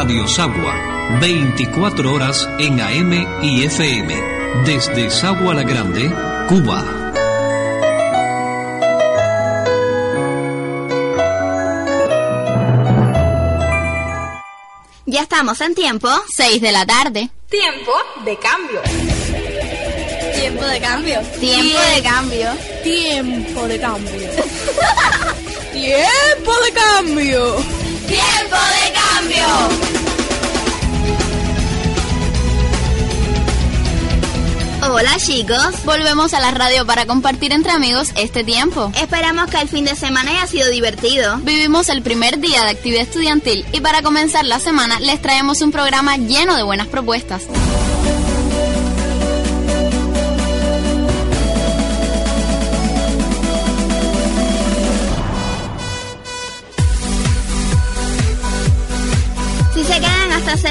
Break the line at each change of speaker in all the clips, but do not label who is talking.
Radio Sagua, 24 horas en AM y FM, desde Sagua la Grande, Cuba.
Ya estamos en tiempo, 6 de la tarde.
Tiempo de cambio.
Tiempo de cambio. Tiempo de cambio.
Tiempo de cambio. Tiempo de cambio.
Tiempo de cambio. Hola chicos, volvemos a la radio para compartir entre amigos este tiempo. Esperamos que el fin de semana haya sido divertido. Vivimos el primer día de actividad estudiantil y para comenzar la semana les traemos un programa lleno de buenas propuestas.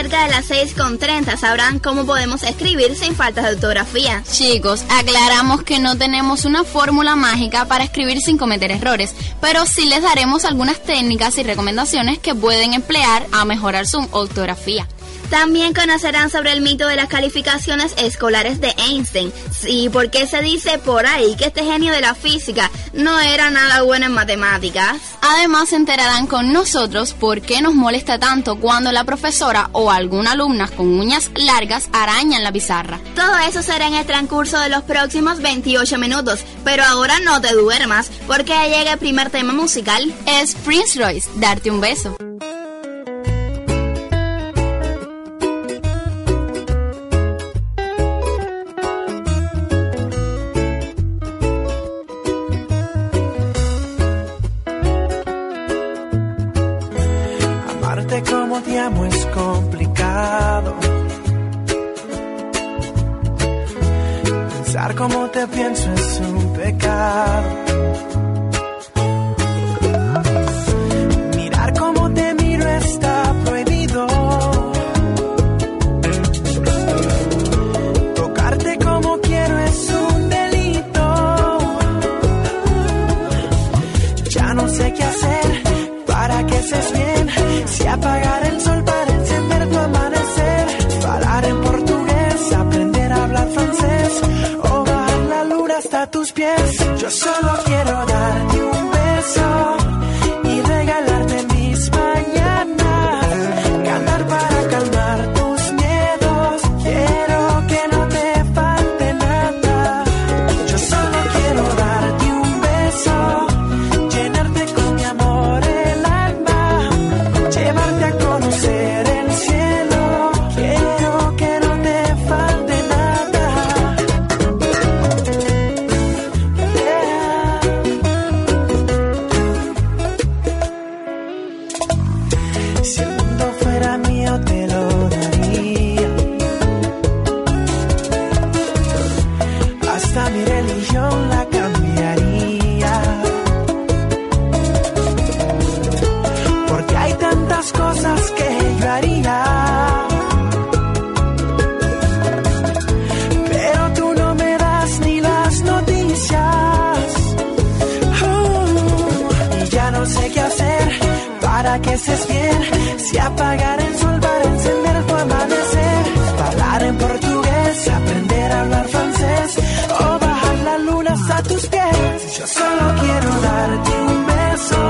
Cerca de las 6.30 sabrán cómo podemos escribir sin faltas de ortografía. Chicos, aclaramos que no tenemos una fórmula mágica para escribir sin cometer errores, pero sí les daremos algunas técnicas y recomendaciones que pueden emplear a mejorar su ortografía. También conocerán sobre el mito de las calificaciones escolares de Einstein. Sí, porque se dice por ahí que este genio de la física no era nada bueno en matemáticas. Además se enterarán con nosotros por qué nos molesta tanto cuando la profesora o alguna alumna con uñas largas arañan la pizarra. Todo eso será en el transcurso de los próximos 28 minutos, pero ahora no te duermas porque llega el primer tema musical. Es Prince Royce, Darte un beso.
Te amo es complicado. Pensar como te pienso es un pecado. Yo solo que estés bien. Si apagar el sol para encender tu amanecer. Hablar en portugués, aprender a hablar francés. O bajar la luna hasta tus pies. Yo solo quiero darte un beso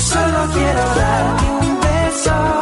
solo quiero darte un beso,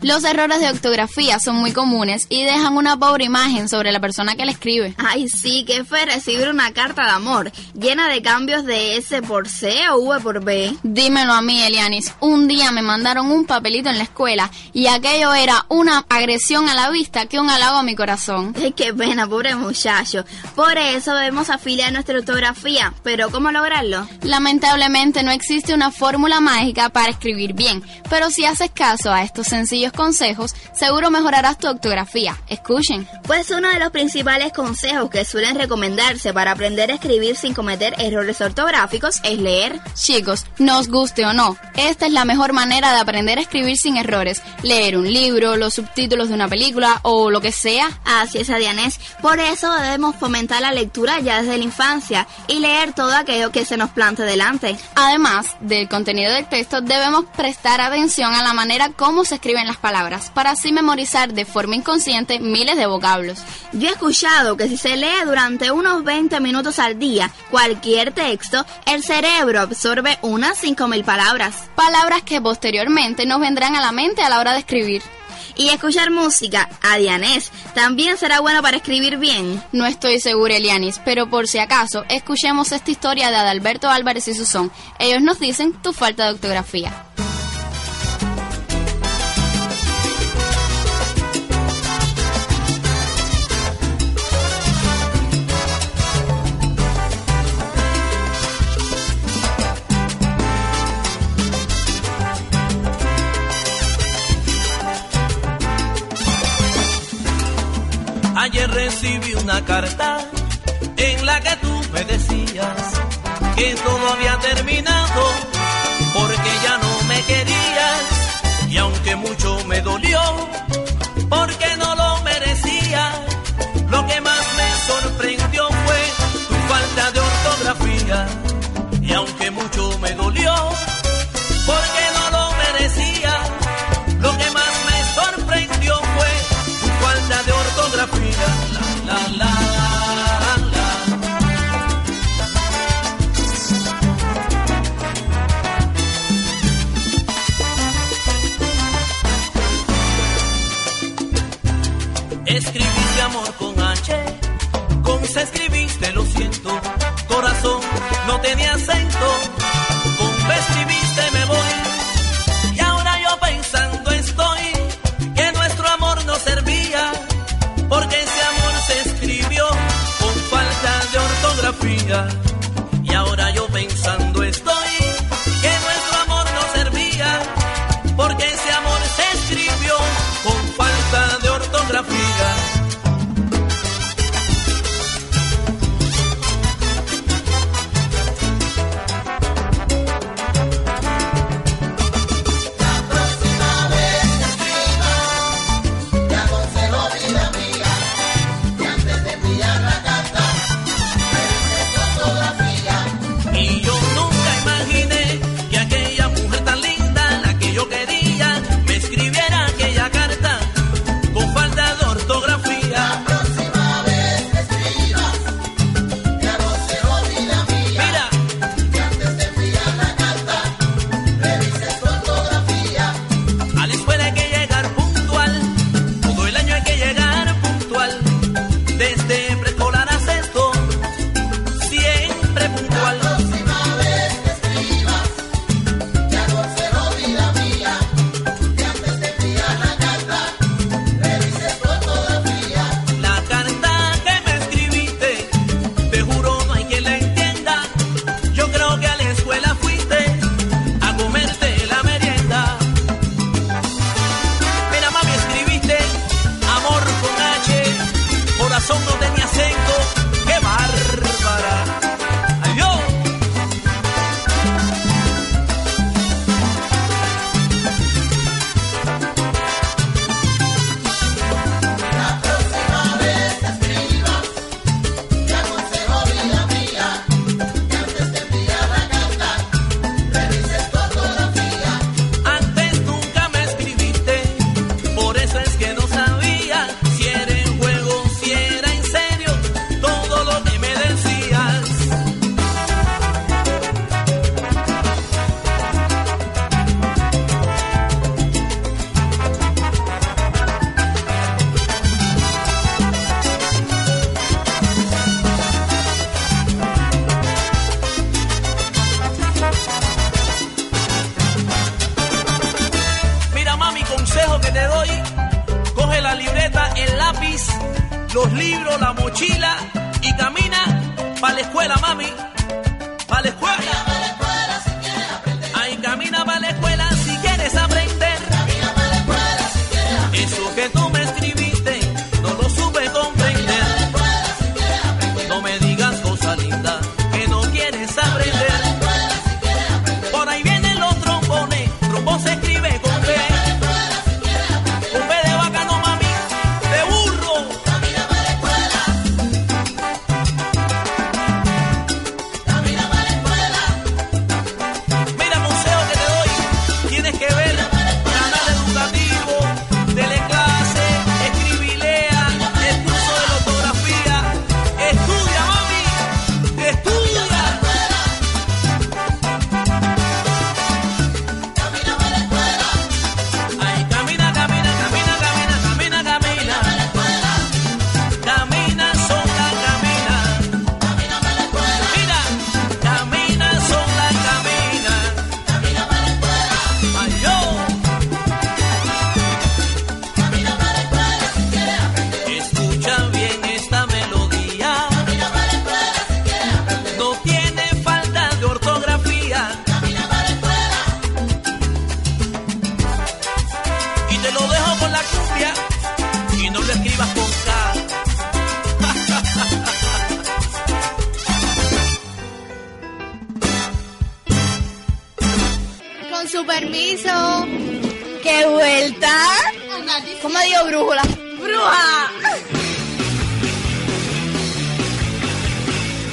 los errores de ortografía son muy comunes y dejan una pobre imagen sobre la persona que la escribe.
Ay, sí, qué fue recibir una carta de amor llena de cambios de S por C o V por B.
Dímelo a mí, Elianis. Un día me mandaron un papelito en la escuela y aquello era una agresión a la vista que un halago a mi corazón.
Ay, qué pena, pobre muchacho. Por eso debemos afiliar nuestra ortografía. Pero ¿cómo lograrlo?
Lamentablemente no existe una fórmula mágica para escribir bien, pero si haces caso a estos sencillos consejos, seguro mejorarás tu ortografía. Escuchen.
Pues uno de los principales consejos que suelen recomendarse para aprender a escribir sin cometer errores ortográficos es leer.
Chicos, nos guste o no, esta es la mejor manera de aprender a escribir sin errores. Leer un libro, los subtítulos de una película o lo que sea.
Así es, Adianés. Por eso debemos fomentar la lectura ya desde la infancia y leer todo aquello que se nos plante delante.
Además del contenido del texto, debemos prestar atención a la manera como se escriben las palabras, para así memorizar de forma inconsciente miles de vocablos.
Yo he escuchado que si se lee durante unos 20 minutos al día cualquier texto, el cerebro absorbe unas 5.000 palabras.
Palabras que posteriormente nos vendrán a la mente a la hora de escribir.
Y escuchar música, Adianés, también será bueno para escribir bien.
No estoy segura, Elianis, pero por si acaso, escuchemos esta historia de Adalberto Álvarez y Susón. Ellos nos dicen tu falta de ortografía.
Recibí una carta en la que tú me decías que todo había terminado porque ya no me querías y aunque mucho me dolió Escribiste amor mami.
¿Cómo digo brújula? ¡Bruja!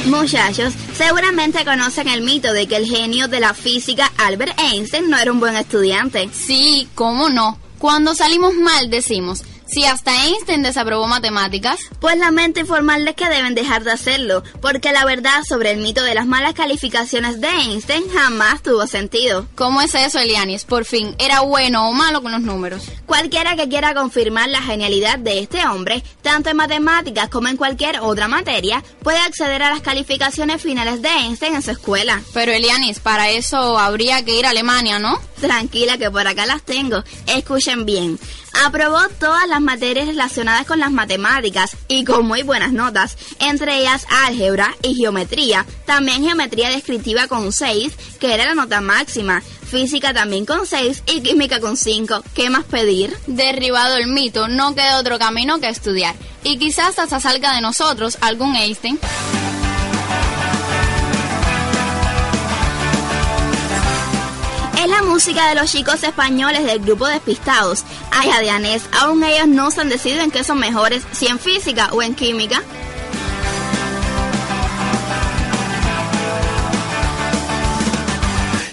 Muchachos, seguramente conocen el mito de que el genio de la física Albert Einstein no era un buen estudiante.
Sí, cómo no. Cuando salimos mal decimos, si hasta Einstein desaprobó matemáticas,
Pues lamento informarles que deben dejar de hacerlo, porque la verdad sobre el mito de las malas calificaciones de Einstein jamás tuvo sentido.
¿cómo es eso, Elianis? Por fin, ¿era bueno o malo con los números?
Cualquiera que quiera confirmar la genialidad de este hombre, tanto en matemáticas como en cualquier otra materia, puede acceder a las calificaciones finales de Einstein en su escuela.
Pero Elianis, para eso habría que ir a Alemania, ¿no?
Tranquila que por acá las tengo. Escuchen bien. Aprobó todas las materias relacionadas con las matemáticas y con muy buenas notas, entre ellas álgebra y geometría, también geometría descriptiva con 6, que era la nota máxima, física también con 6 y química con 5. ¿Qué más pedir?
Derribado el mito, no queda otro camino que estudiar. Y quizás hasta salga de nosotros algún Einstein.
Es la música de los chicos españoles del grupo Despistados. Ay, Adianés, aún ellos no se han decidido en qué son mejores, si en física o en química.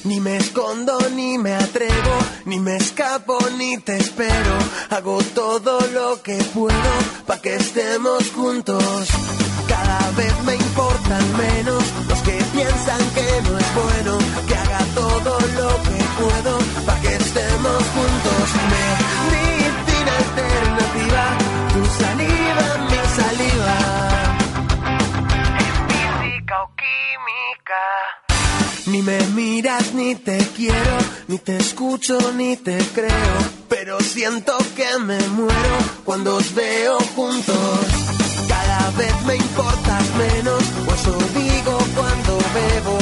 Ni me escondo, ni me atrevo, ni me escapo, ni te espero. Hago todo lo que puedo para que estemos juntos. Cada vez me importan menos los que piensan que no es bueno. Que haga todo lo que puedo para que estemos juntos. Medicina alternativa, tu saliva, mi saliva. Es física o química. Ni me miras, ni te quiero, ni te escucho, ni te creo. Pero siento que me muero cuando os veo juntos. Cada vez me importas menos, o eso digo cuando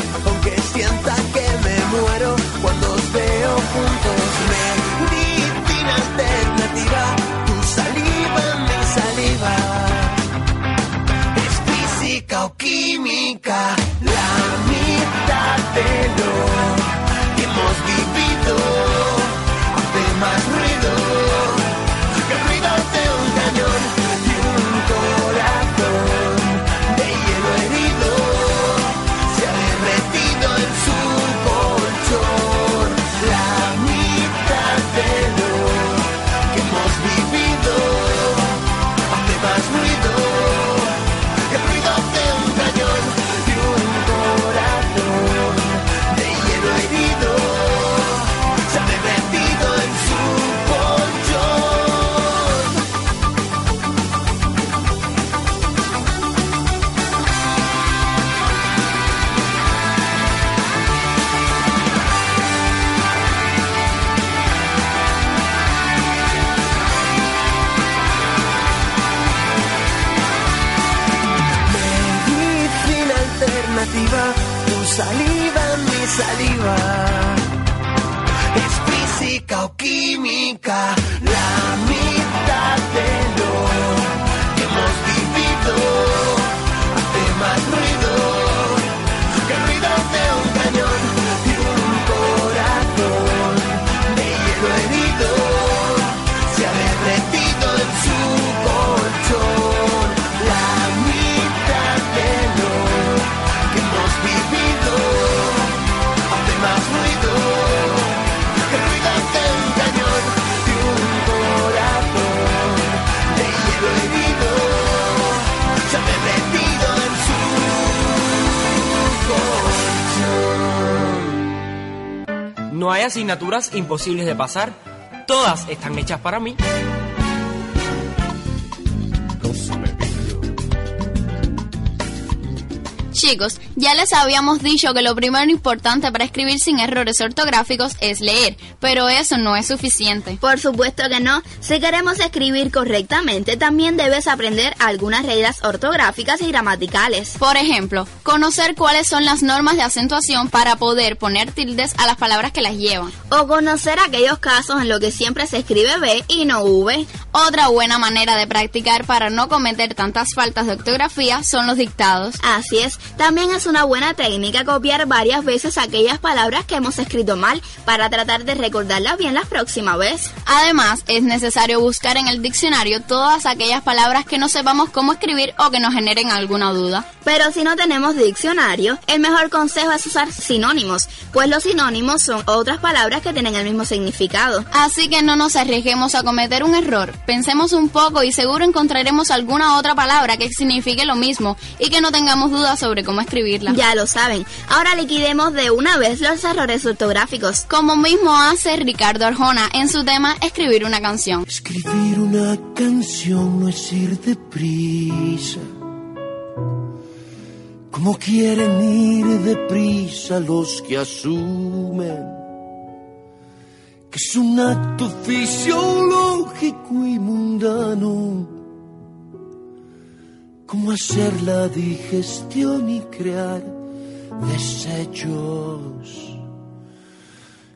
asignaturas imposibles de pasar. Todas están hechas para mí.
Chicos, ya les habíamos dicho que lo primero importante para escribir sin errores ortográficos es leer, pero eso no es suficiente.
Por supuesto que no. Si queremos escribir correctamente, también debes aprender algunas reglas ortográficas y gramaticales.
Por ejemplo, conocer cuáles son las normas de acentuación para poder poner tildes a las palabras que las llevan.
O conocer aquellos casos en los que siempre se escribe B y no V.
Otra buena manera de practicar para no cometer tantas faltas de ortografía son los dictados.
Así es, también es una buena técnica copiar varias veces aquellas palabras que hemos escrito mal para tratar de recordarlas bien la próxima vez.
Además, es necesario buscar en el diccionario todas aquellas palabras que no sepamos cómo escribir o que nos generen alguna duda.
Pero si no tenemos diccionario, el mejor consejo es usar sinónimos, pues los sinónimos son otras palabras que tienen el mismo significado.
Así que no nos arriesguemos a cometer un error. Pensemos un poco y seguro encontraremos alguna otra palabra que signifique lo mismo y que no tengamos dudas sobre cómo escribirla.
Ya lo saben. Ahora liquidemos de una vez los errores ortográficos.
Como mismo hace Ricardo Arjona en su tema Escribir una canción.
Escribir una canción no es ir deprisa. Como quieren ir deprisa los que asumen es un acto fisiológico y mundano. Como hacer la digestión y crear desechos.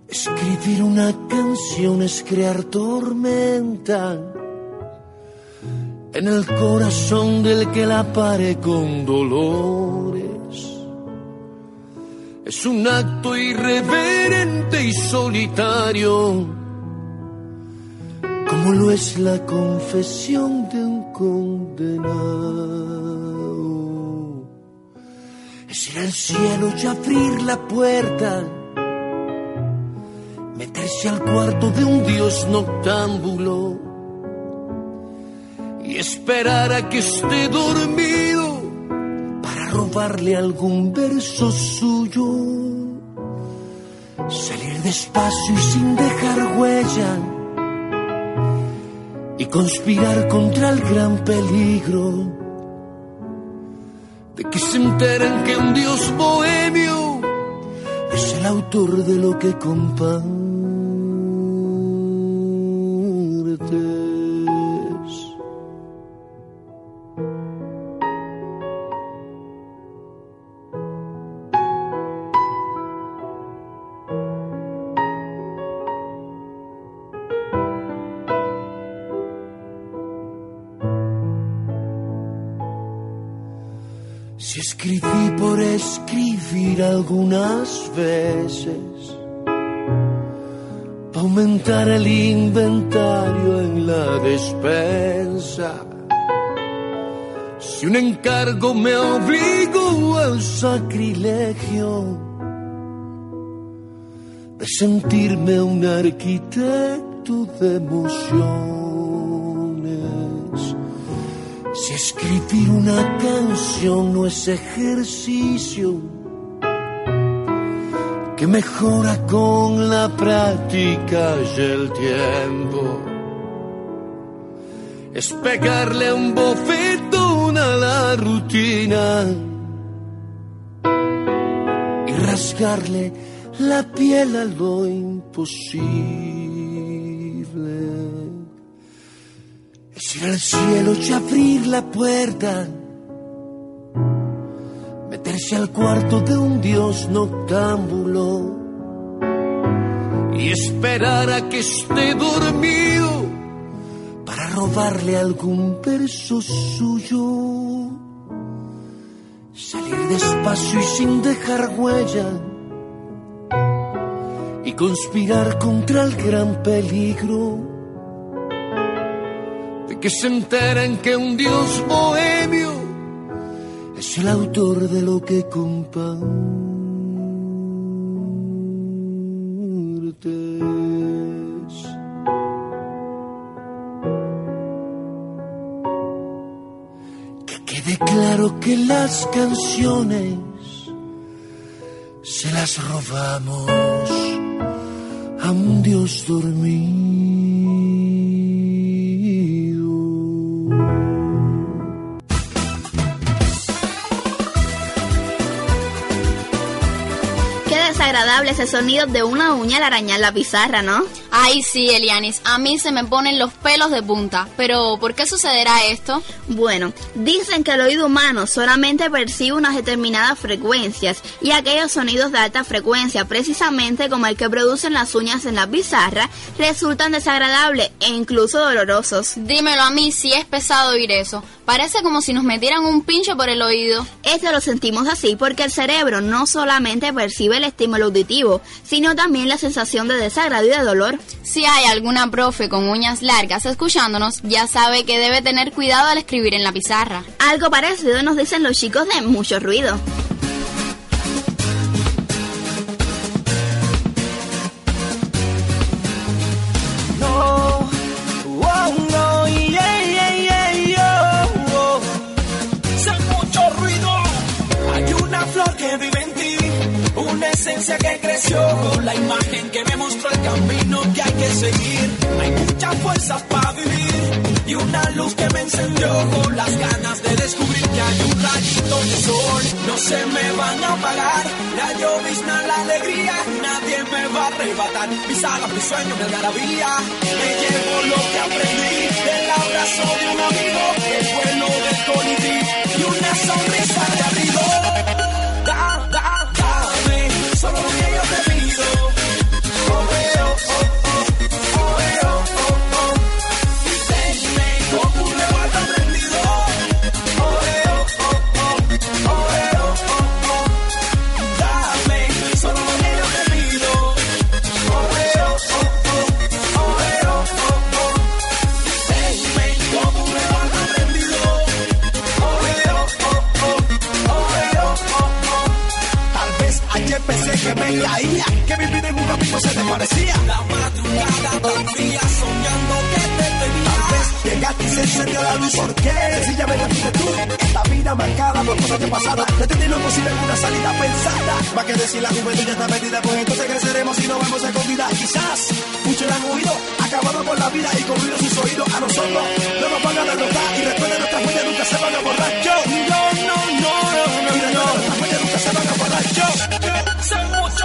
Escribir una canción es crear tormenta en el corazón del que la pare con dolores. Es un acto irreverente y solitario, como lo es la confesión de un condenado. Es ir al cielo y abrir la puerta meterse al cuarto de un dios noctámbulo y esperar a que esté dormido robarle algún verso suyo. Salir despacio y sin dejar huella y conspirar contra el gran peligro de que se enteren que un dios bohemio es el autor de lo que compartes. Escribí por escribir algunas veces, pa' aumentar el inventario en la despensa. Si un encargo me obligó al sacrilegio de sentirme un arquitecto de emociones. Escribir una canción no es ejercicio que mejora con la práctica y el tiempo, es pegarle un bofetón a la rutina y rasgarle la piel a lo imposible. Es al cielo y abrir la puerta, meterse al cuarto de un dios noctámbulo y esperar a que esté dormido para robarle algún verso suyo. Salir despacio y sin dejar huella y conspirar contra el gran peligro que se enteren que un dios bohemio es el autor de lo que compartes. Que quede claro que las canciones se las robamos a un Dios dormido.
Desagradable ese sonido de una uña al arañar la pizarra, ¿no?
Ay, sí, Elianis, a mí se me ponen los pelos de punta. Pero, ¿por qué sucederá esto?
Bueno, dicen que el oído humano solamente percibe unas determinadas frecuencias y aquellos sonidos de alta frecuencia, precisamente como el que producen las uñas en la pizarra, resultan desagradables e incluso dolorosos.
Dímelo a mí si es pesado oír eso. Parece como si nos metieran un pincho por el oído.
Esto lo sentimos así porque el cerebro no solamente percibe el estímulo auditivo, sino también la sensación de desagrado y de dolor.
Si hay alguna profe con uñas largas escuchándonos, ya sabe que debe tener cuidado al escribir en la pizarra.
Algo parecido nos dicen los chicos de mucho ruido.
No, no, yeah, yeah, yeah, yeah. Sin mucho ruido. Hay una flor que vive en ti, una esencia que creció con la imagen que me mostró el camino que hay que seguir. Hay muchas fuerzas para vivir y una luz que me encendió con las ganas de descubrir que hay un rayito de sol. No se me van a apagar, la llovizna, la alegría, nadie me va a arrebatar. Mis alas, mis sueños, mi algarabía. Me llevo lo que aprendí del abrazo de un amigo, el vuelo del colibrí y una sonrisa de arriba. Me que mi vida en un abismo se desvanecía. La madrugada tan fría soñando que te tenía. Tal vez llegaste y se encendió la luz. ¿Por qué? Sencillamente fuiste tú. Esta vida marcada por cosas de pasada. Detení lo posible en una salida pensada. Va que decir la juventud ya está perdida, pues entonces creceremos y nos vemos escondida. Quizás muchos la han oído, acabado por la vida y con ruido sus oídos. A nosotros no nos van a derrotar y recuerden nuestras huellas nunca se van a borrar. Yo, no, no, no, no, no, y recuerden nuestras huellas nunca se van a borrar. Yo, sé mucho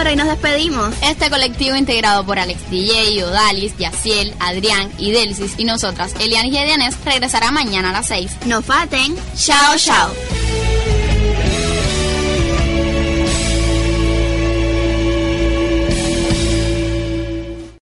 por hoy nos despedimos.
Este colectivo integrado por Alex DJ, Odalis, Yaciel, Adrián, Idelsis y nosotras, Elian y Edianes, regresará mañana a las 6.
No falten. Chao, chao.